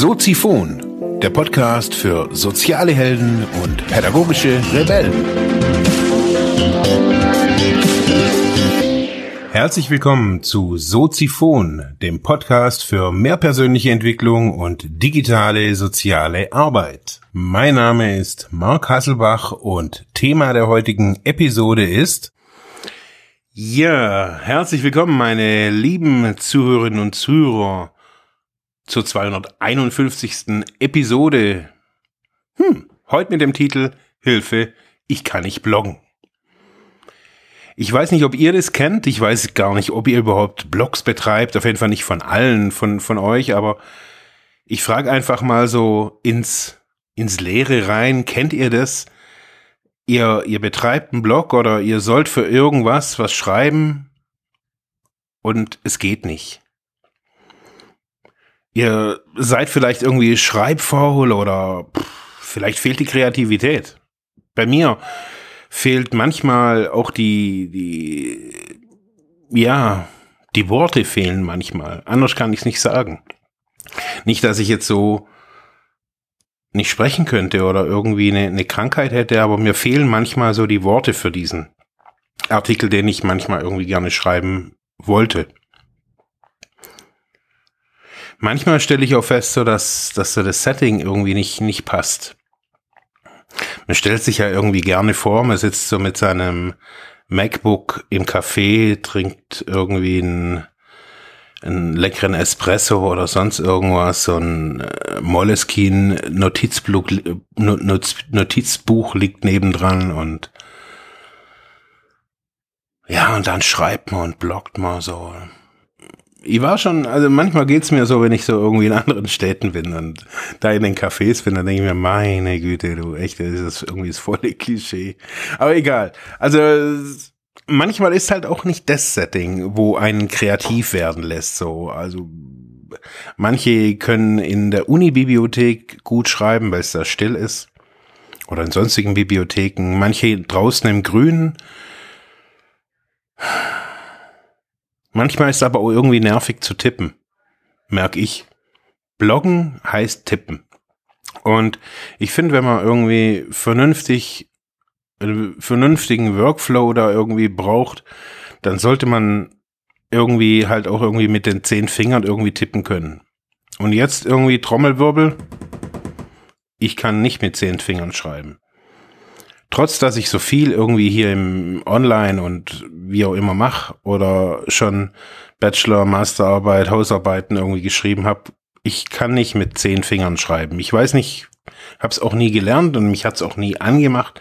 Soziphon, der Podcast für soziale Helden und pädagogische Rebellen. Herzlich willkommen zu Soziphon, dem Podcast für mehr persönliche Entwicklung und digitale soziale Arbeit. Mein Name ist Mark Hasselbach und Thema der heutigen Episode ist ja, herzlich willkommen, meine lieben Zuhörerinnen und Zuhörer zur 251. Episode. Hm, heute mit dem Titel Hilfe, ich kann nicht bloggen. Ich weiß nicht, ob ihr das kennt. Ich weiß gar nicht, ob ihr überhaupt Blogs betreibt. Auf jeden Fall nicht von allen von, von euch, aber ich frage einfach mal so ins, ins Leere rein. Kennt ihr das? Ihr, ihr betreibt einen Blog oder ihr sollt für irgendwas was schreiben und es geht nicht. Ihr seid vielleicht irgendwie schreibfaul oder pff, vielleicht fehlt die Kreativität. Bei mir fehlt manchmal auch die, die, ja, die Worte fehlen manchmal. Anders kann ich es nicht sagen. Nicht, dass ich jetzt so nicht sprechen könnte oder irgendwie eine, eine Krankheit hätte, aber mir fehlen manchmal so die Worte für diesen Artikel, den ich manchmal irgendwie gerne schreiben wollte. Manchmal stelle ich auch fest, so dass, dass so das Setting irgendwie nicht, nicht passt. Man stellt sich ja irgendwie gerne vor, man sitzt so mit seinem MacBook im Café, trinkt irgendwie einen, einen leckeren Espresso oder sonst irgendwas, so ein äh, Moleskine Notizbuch, Notizbuch liegt nebendran und ja, und dann schreibt man und bloggt man so ich war schon, also manchmal geht's mir so, wenn ich so irgendwie in anderen Städten bin und da in den Cafés bin, dann denke ich mir, meine Güte, du, echt, das ist irgendwie das volle Klischee. Aber egal. Also manchmal ist halt auch nicht das Setting, wo einen kreativ werden lässt, so. Also manche können in der Uni-Bibliothek gut schreiben, weil es da still ist. Oder in sonstigen Bibliotheken. Manche draußen im Grünen Manchmal ist es aber auch irgendwie nervig zu tippen. Merk ich. Bloggen heißt tippen. Und ich finde, wenn man irgendwie vernünftig, einen vernünftigen Workflow da irgendwie braucht, dann sollte man irgendwie halt auch irgendwie mit den zehn Fingern irgendwie tippen können. Und jetzt irgendwie Trommelwirbel. Ich kann nicht mit zehn Fingern schreiben trotz dass ich so viel irgendwie hier im Online und wie auch immer mache oder schon Bachelor, Masterarbeit, Hausarbeiten irgendwie geschrieben habe, ich kann nicht mit zehn Fingern schreiben. Ich weiß nicht, habe es auch nie gelernt und mich hat es auch nie angemacht.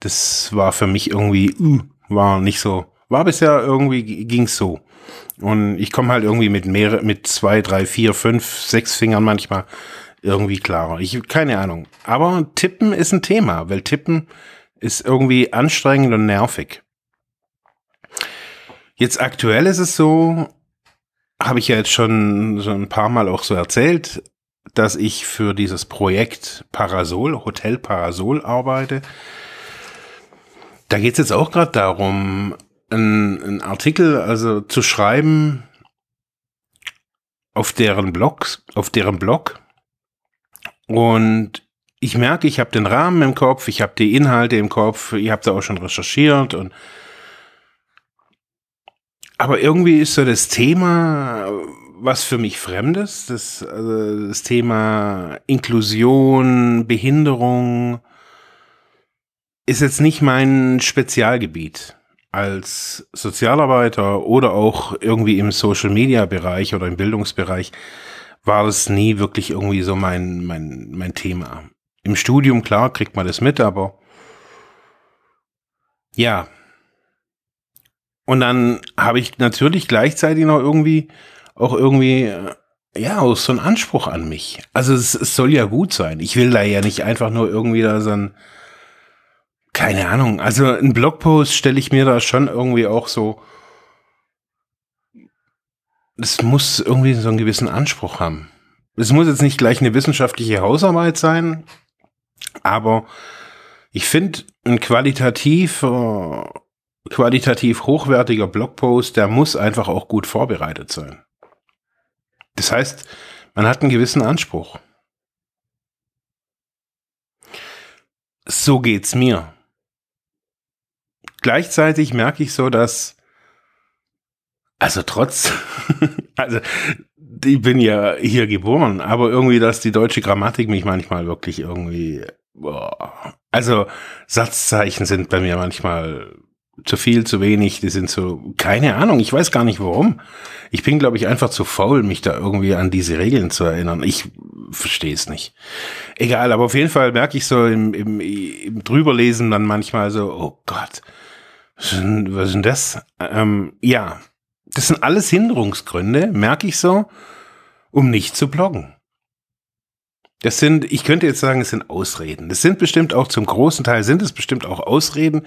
Das war für mich irgendwie, uh, war nicht so, war bisher irgendwie ging's so. Und ich komme halt irgendwie mit mehr, mit zwei, drei, vier, fünf, sechs Fingern manchmal irgendwie klarer. Ich keine Ahnung. Aber Tippen ist ein Thema, weil Tippen ist irgendwie anstrengend und nervig. Jetzt aktuell ist es so, habe ich ja jetzt schon so ein paar Mal auch so erzählt, dass ich für dieses Projekt Parasol, Hotel Parasol arbeite. Da geht es jetzt auch gerade darum, einen Artikel also zu schreiben auf deren Blogs, auf deren Blog. Und ich merke, ich habe den Rahmen im Kopf, ich habe die Inhalte im Kopf, ihr habt da auch schon recherchiert und aber irgendwie ist so das Thema was für mich Fremdes, das, also das Thema Inklusion, Behinderung ist jetzt nicht mein Spezialgebiet als Sozialarbeiter oder auch irgendwie im Social Media Bereich oder im Bildungsbereich war das nie wirklich irgendwie so mein, mein, mein Thema. Im Studium, klar, kriegt man das mit, aber ja. Und dann habe ich natürlich gleichzeitig noch irgendwie auch irgendwie äh, ja, auch so einen Anspruch an mich. Also es, es soll ja gut sein. Ich will da ja nicht einfach nur irgendwie da so ein keine Ahnung. Also ein Blogpost stelle ich mir da schon irgendwie auch so es muss irgendwie so einen gewissen Anspruch haben. Es muss jetzt nicht gleich eine wissenschaftliche Hausarbeit sein, aber ich finde, ein qualitativ, äh, qualitativ hochwertiger Blogpost, der muss einfach auch gut vorbereitet sein. Das heißt, man hat einen gewissen Anspruch. So geht's mir. Gleichzeitig merke ich so, dass also trotz, also ich bin ja hier geboren, aber irgendwie, dass die deutsche Grammatik mich manchmal wirklich irgendwie, boah, also Satzzeichen sind bei mir manchmal zu viel, zu wenig, die sind so, keine Ahnung, ich weiß gar nicht warum. Ich bin, glaube ich, einfach zu faul, mich da irgendwie an diese Regeln zu erinnern. Ich verstehe es nicht. Egal, aber auf jeden Fall merke ich so im, im, im Drüberlesen dann manchmal so, oh Gott, was ist denn, das? Ähm, ja, das sind alles Hinderungsgründe, merke ich so, um nicht zu bloggen. Das sind, ich könnte jetzt sagen, es sind Ausreden. Das sind bestimmt auch zum großen Teil sind es bestimmt auch Ausreden,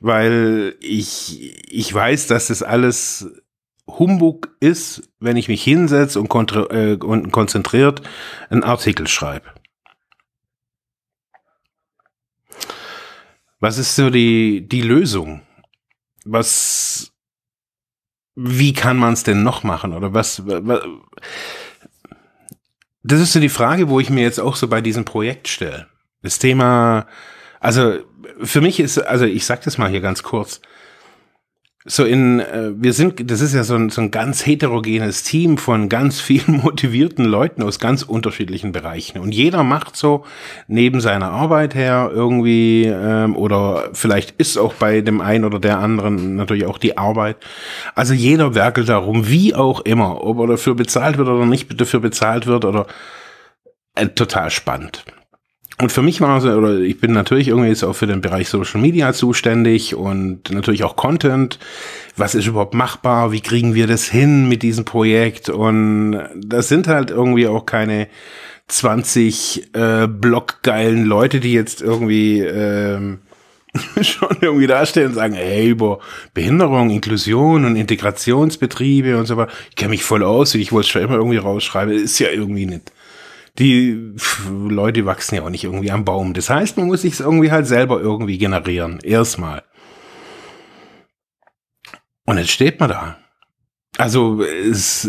weil ich, ich weiß, dass das alles Humbug ist, wenn ich mich hinsetze und, äh, und konzentriert einen Artikel schreibe. Was ist so die, die Lösung? Was, wie kann man es denn noch machen? Oder was, was, das ist so die Frage, wo ich mir jetzt auch so bei diesem Projekt stelle. Das Thema, also für mich ist, also ich sag das mal hier ganz kurz. So in, äh, wir sind, das ist ja so ein, so ein ganz heterogenes Team von ganz vielen motivierten Leuten aus ganz unterschiedlichen Bereichen. Und jeder macht so neben seiner Arbeit her irgendwie, ähm, oder vielleicht ist auch bei dem einen oder der anderen natürlich auch die Arbeit. Also jeder werkelt darum, wie auch immer, ob er dafür bezahlt wird oder nicht dafür bezahlt wird oder äh, total spannend. Und für mich war es, oder ich bin natürlich irgendwie jetzt auch für den Bereich Social Media zuständig und natürlich auch Content. Was ist überhaupt machbar? Wie kriegen wir das hin mit diesem Projekt? Und das sind halt irgendwie auch keine 20 äh, blockgeilen Leute, die jetzt irgendwie ähm, schon irgendwie dastehen und sagen, hey, über Behinderung, Inklusion und Integrationsbetriebe und so weiter. Ich kenne mich voll aus, ich wollte es schon immer irgendwie rausschreiben. Ist ja irgendwie nicht die Leute wachsen ja auch nicht irgendwie am Baum. Das heißt, man muss sich irgendwie halt selber irgendwie generieren. Erstmal. Und jetzt steht man da. Also es,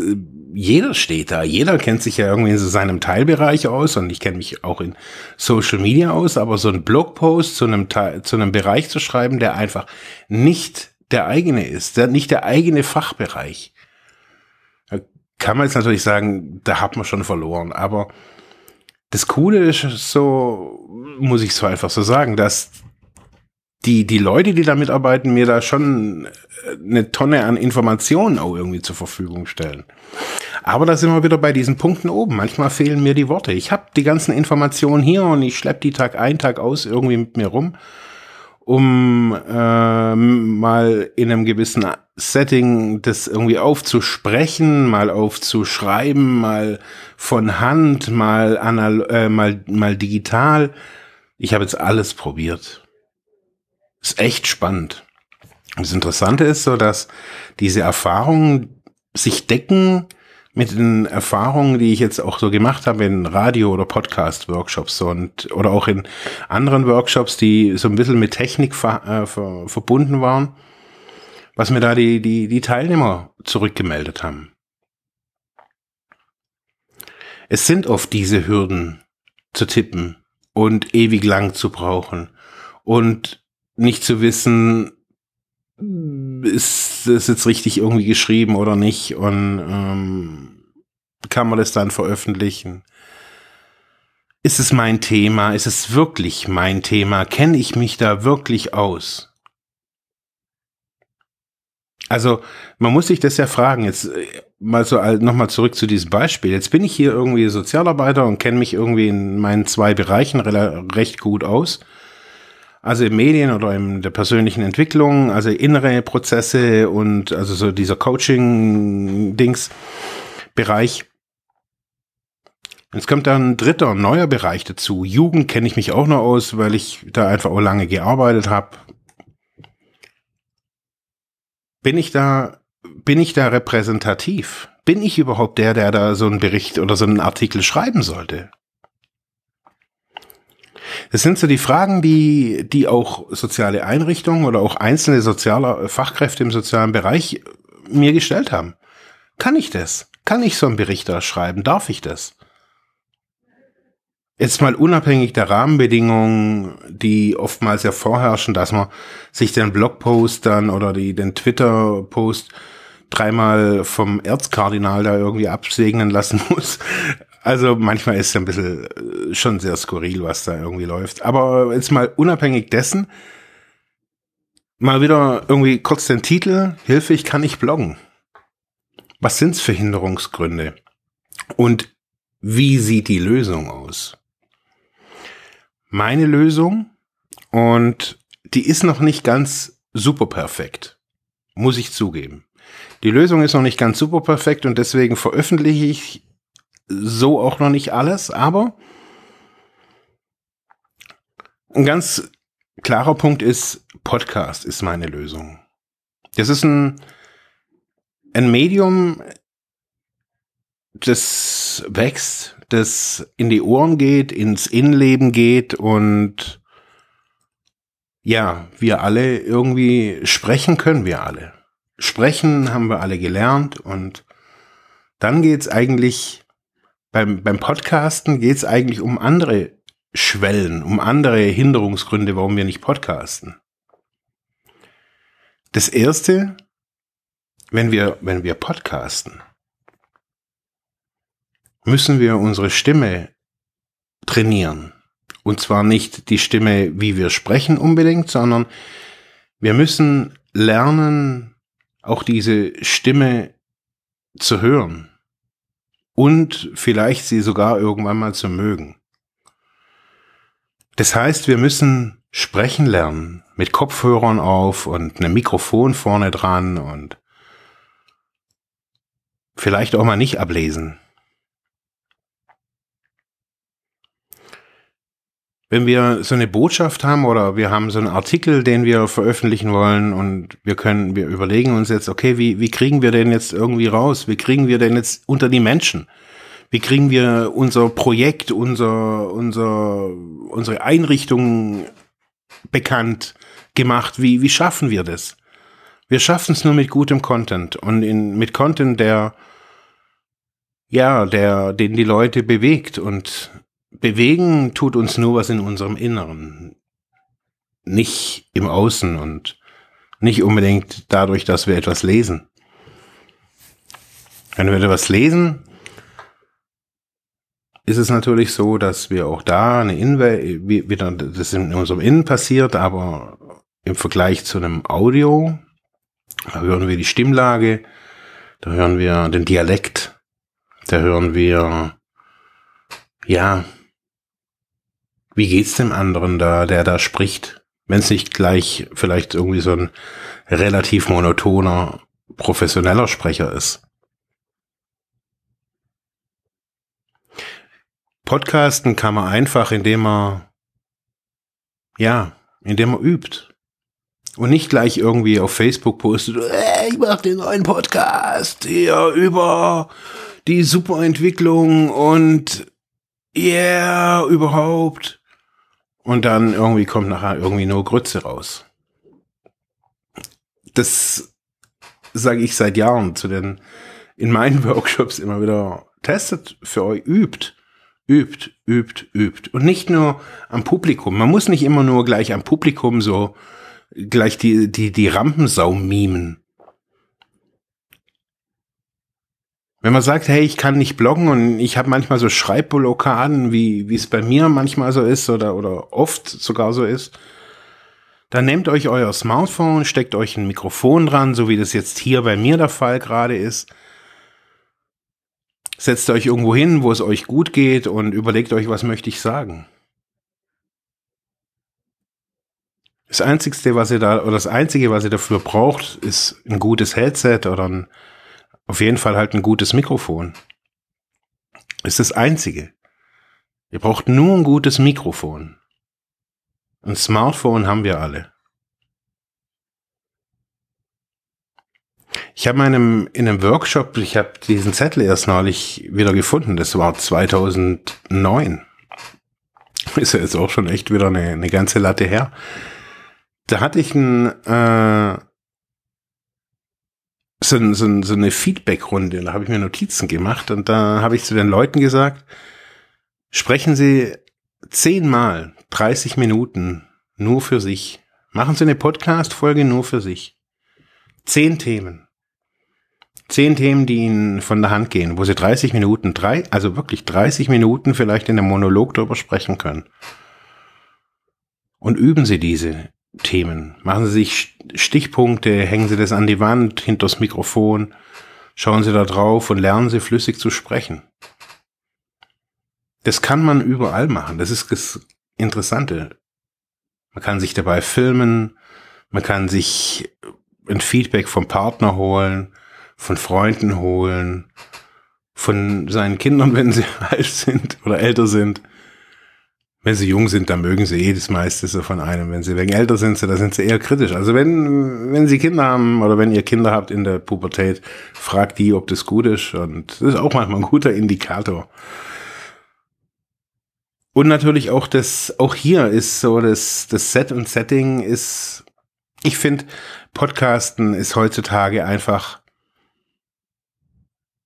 jeder steht da, jeder kennt sich ja irgendwie in so seinem Teilbereich aus und ich kenne mich auch in Social Media aus, aber so ein Blogpost zu einem zu einem Bereich zu schreiben, der einfach nicht der eigene ist, der, nicht der eigene Fachbereich, kann man jetzt natürlich sagen, da hat man schon verloren, aber das Coole ist so, muss ich so einfach so sagen, dass die, die Leute, die da mitarbeiten, mir da schon eine Tonne an Informationen auch irgendwie zur Verfügung stellen. Aber da sind wir wieder bei diesen Punkten oben. Manchmal fehlen mir die Worte. Ich habe die ganzen Informationen hier und ich schleppe die Tag ein, Tag aus irgendwie mit mir rum um äh, mal in einem gewissen Setting das irgendwie aufzusprechen, mal aufzuschreiben, mal von Hand, mal anal äh, mal mal digital. Ich habe jetzt alles probiert. Ist echt spannend. Das Interessante ist so, dass diese Erfahrungen sich decken mit den Erfahrungen, die ich jetzt auch so gemacht habe in Radio- oder Podcast-Workshops und oder auch in anderen Workshops, die so ein bisschen mit Technik ver, äh, ver, verbunden waren, was mir da die, die, die Teilnehmer zurückgemeldet haben. Es sind oft diese Hürden zu tippen und ewig lang zu brauchen und nicht zu wissen, ist das jetzt richtig irgendwie geschrieben oder nicht und ähm, kann man das dann veröffentlichen? Ist es mein Thema? Ist es wirklich mein Thema? Kenne ich mich da wirklich aus? Also man muss sich das ja fragen. Jetzt äh, mal so nochmal zurück zu diesem Beispiel. Jetzt bin ich hier irgendwie Sozialarbeiter und kenne mich irgendwie in meinen zwei Bereichen recht gut aus also im Medien oder in der persönlichen Entwicklung, also innere Prozesse und also so dieser Coaching-Dings-Bereich. Jetzt kommt dann ein dritter, neuer Bereich dazu. Jugend kenne ich mich auch noch aus, weil ich da einfach auch lange gearbeitet habe. Bin ich da, bin ich da repräsentativ? Bin ich überhaupt der, der da so einen Bericht oder so einen Artikel schreiben sollte? Das sind so die Fragen, die, die auch soziale Einrichtungen oder auch einzelne soziale Fachkräfte im sozialen Bereich mir gestellt haben. Kann ich das? Kann ich so einen Bericht da schreiben? Darf ich das? jetzt mal unabhängig der Rahmenbedingungen, die oftmals ja vorherrschen, dass man sich den Blogpost dann oder die, den Twitter-Post dreimal vom Erzkardinal da irgendwie absegnen lassen muss. Also manchmal ist es ein bisschen äh, schon sehr skurril, was da irgendwie läuft. Aber jetzt mal unabhängig dessen, mal wieder irgendwie kurz den Titel, Hilfe, ich kann nicht bloggen. Was sind's für Hinderungsgründe? Und wie sieht die Lösung aus? Meine Lösung, und die ist noch nicht ganz super perfekt, muss ich zugeben. Die Lösung ist noch nicht ganz super perfekt und deswegen veröffentliche ich so auch noch nicht alles, aber ein ganz klarer Punkt ist, Podcast ist meine Lösung. Das ist ein, ein Medium, das wächst, das in die Ohren geht, ins Innenleben geht und ja, wir alle irgendwie sprechen können wir alle. Sprechen haben wir alle gelernt und dann geht's eigentlich beim, beim Podcasten geht's eigentlich um andere Schwellen, um andere Hinderungsgründe, warum wir nicht podcasten. Das erste, wenn wir, wenn wir podcasten, müssen wir unsere Stimme trainieren. Und zwar nicht die Stimme, wie wir sprechen unbedingt, sondern wir müssen lernen, auch diese Stimme zu hören und vielleicht sie sogar irgendwann mal zu mögen. Das heißt, wir müssen sprechen lernen, mit Kopfhörern auf und einem Mikrofon vorne dran und vielleicht auch mal nicht ablesen. Wenn wir so eine Botschaft haben oder wir haben so einen Artikel, den wir veröffentlichen wollen und wir können, wir überlegen uns jetzt, okay, wie, wie kriegen wir den jetzt irgendwie raus? Wie kriegen wir den jetzt unter die Menschen? Wie kriegen wir unser Projekt, unser, unser, unsere Einrichtung bekannt gemacht? Wie, wie schaffen wir das? Wir schaffen es nur mit gutem Content und in, mit Content, der, ja, der, den die Leute bewegt und bewegen tut uns nur was in unserem Inneren, nicht im Außen und nicht unbedingt dadurch, dass wir etwas lesen. Wenn wir etwas lesen, ist es natürlich so, dass wir auch da eine Inwe wieder das in unserem Innen passiert, aber im Vergleich zu einem Audio, da hören wir die Stimmlage, da hören wir den Dialekt, da hören wir ja wie geht's dem anderen da, der da spricht? Wenn es nicht gleich vielleicht irgendwie so ein relativ monotoner, professioneller Sprecher ist. Podcasten kann man einfach, indem man, ja, indem man übt. Und nicht gleich irgendwie auf Facebook postet, hey, ich mach den neuen Podcast hier über die Superentwicklung und yeah, überhaupt. Und dann irgendwie kommt nachher irgendwie nur Grütze raus. Das sage ich seit Jahren zu den, in meinen Workshops immer wieder, testet für euch, übt, übt, übt, übt. Und nicht nur am Publikum. Man muss nicht immer nur gleich am Publikum so gleich die, die, die Rampensau mimen. Wenn man sagt, hey, ich kann nicht bloggen und ich habe manchmal so Schreibblockaden, wie es bei mir manchmal so ist oder oder oft sogar so ist, dann nehmt euch euer Smartphone, steckt euch ein Mikrofon dran, so wie das jetzt hier bei mir der Fall gerade ist. Setzt euch irgendwo hin, wo es euch gut geht und überlegt euch, was möchte ich sagen. Das einzigste, was ihr da oder das einzige, was ihr dafür braucht, ist ein gutes Headset oder ein auf jeden Fall halt ein gutes Mikrofon. Ist das einzige. Ihr braucht nur ein gutes Mikrofon. Ein Smartphone haben wir alle. Ich habe meinem in einem Workshop, ich habe diesen Zettel erst neulich wieder gefunden. Das war 2009. Ist ja jetzt auch schon echt wieder eine, eine ganze Latte her. Da hatte ich ein äh, so, so, so eine Feedback-Runde. Da habe ich mir Notizen gemacht und da habe ich zu den Leuten gesagt, sprechen Sie zehnmal 30 Minuten nur für sich. Machen Sie eine Podcast-Folge nur für sich. Zehn Themen. Zehn Themen, die Ihnen von der Hand gehen, wo Sie 30 Minuten, drei, also wirklich 30 Minuten vielleicht in einem Monolog darüber sprechen können. Und üben Sie diese Themen. Machen Sie sich Stichpunkte, hängen Sie das an die Wand, hinters Mikrofon, schauen Sie da drauf und lernen Sie flüssig zu sprechen. Das kann man überall machen. Das ist das Interessante. Man kann sich dabei filmen, man kann sich ein Feedback vom Partner holen, von Freunden holen, von seinen Kindern, wenn sie alt sind oder älter sind. Wenn sie jung sind, dann mögen sie eh das meiste so von einem. Wenn sie wegen älter sind, da sind sie eher kritisch. Also wenn, wenn sie Kinder haben oder wenn ihr Kinder habt in der Pubertät, fragt die, ob das gut ist. Und das ist auch manchmal ein guter Indikator. Und natürlich auch das, auch hier ist so das, das Set und Setting ist, ich finde, Podcasten ist heutzutage einfach,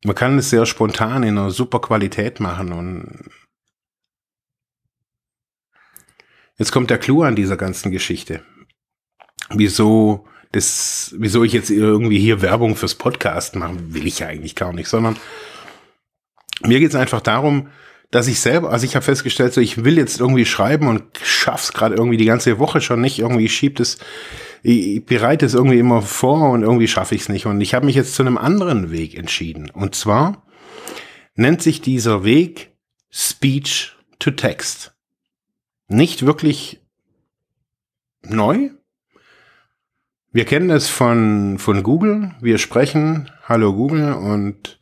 man kann es sehr spontan in einer super Qualität machen und Jetzt kommt der Clou an dieser ganzen Geschichte. Wieso das, wieso ich jetzt irgendwie hier Werbung fürs Podcast machen, will ich ja eigentlich gar nicht, sondern mir geht es einfach darum, dass ich selber, also ich habe festgestellt, so ich will jetzt irgendwie schreiben und schaff's gerade irgendwie die ganze Woche schon nicht, irgendwie schiebt es, ich, ich bereite es irgendwie immer vor und irgendwie schaffe ich es nicht. Und ich habe mich jetzt zu einem anderen Weg entschieden. Und zwar nennt sich dieser Weg Speech to Text nicht wirklich neu. Wir kennen es von, von Google. Wir sprechen Hallo Google und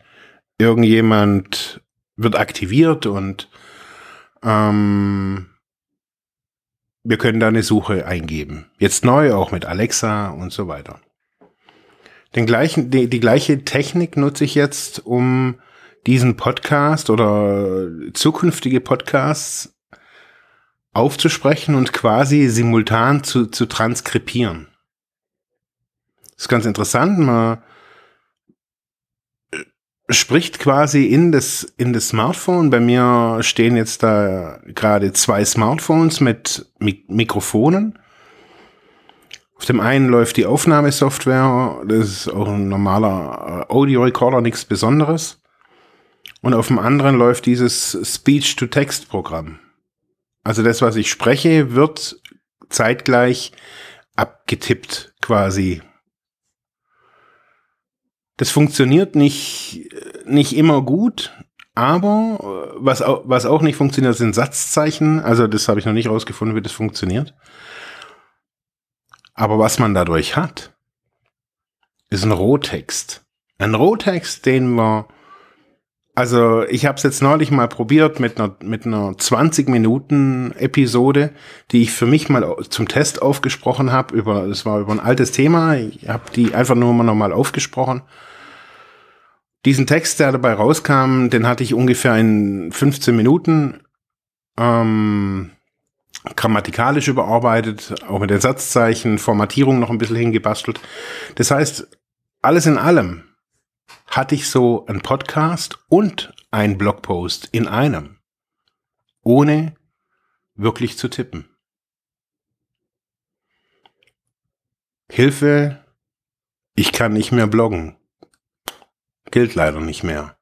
irgendjemand wird aktiviert und ähm, wir können da eine Suche eingeben. Jetzt neu auch mit Alexa und so weiter. Den gleichen, die, die gleiche Technik nutze ich jetzt, um diesen Podcast oder zukünftige Podcasts aufzusprechen und quasi simultan zu, zu transkribieren. Das ist ganz interessant. Man äh, spricht quasi in das, in das Smartphone. Bei mir stehen jetzt da gerade zwei Smartphones mit Mik Mikrofonen. Auf dem einen läuft die Aufnahmesoftware, das ist auch ein normaler äh, Audio-Recorder, nichts Besonderes. Und auf dem anderen läuft dieses Speech-to-Text-Programm. Also das, was ich spreche, wird zeitgleich abgetippt quasi. Das funktioniert nicht, nicht immer gut, aber was auch, was auch nicht funktioniert, sind Satzzeichen. Also das habe ich noch nicht rausgefunden, wie das funktioniert. Aber was man dadurch hat, ist ein Rohtext. Ein Rohtext, den wir also ich habe es jetzt neulich mal probiert mit einer, mit einer 20 Minuten Episode, die ich für mich mal zum Test aufgesprochen habe. Über, es war über ein altes Thema. Ich habe die einfach nur mal nochmal aufgesprochen. Diesen Text, der dabei rauskam, den hatte ich ungefähr in 15 Minuten ähm, grammatikalisch überarbeitet, auch mit den Satzzeichen, Formatierung noch ein bisschen hingebastelt. Das heißt, alles in allem hatte ich so einen Podcast und einen Blogpost in einem, ohne wirklich zu tippen. Hilfe, ich kann nicht mehr bloggen. Gilt leider nicht mehr.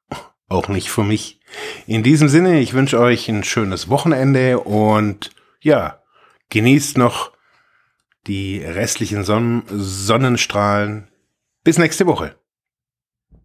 Auch nicht für mich. In diesem Sinne, ich wünsche euch ein schönes Wochenende und ja, genießt noch die restlichen Son Sonnenstrahlen. Bis nächste Woche.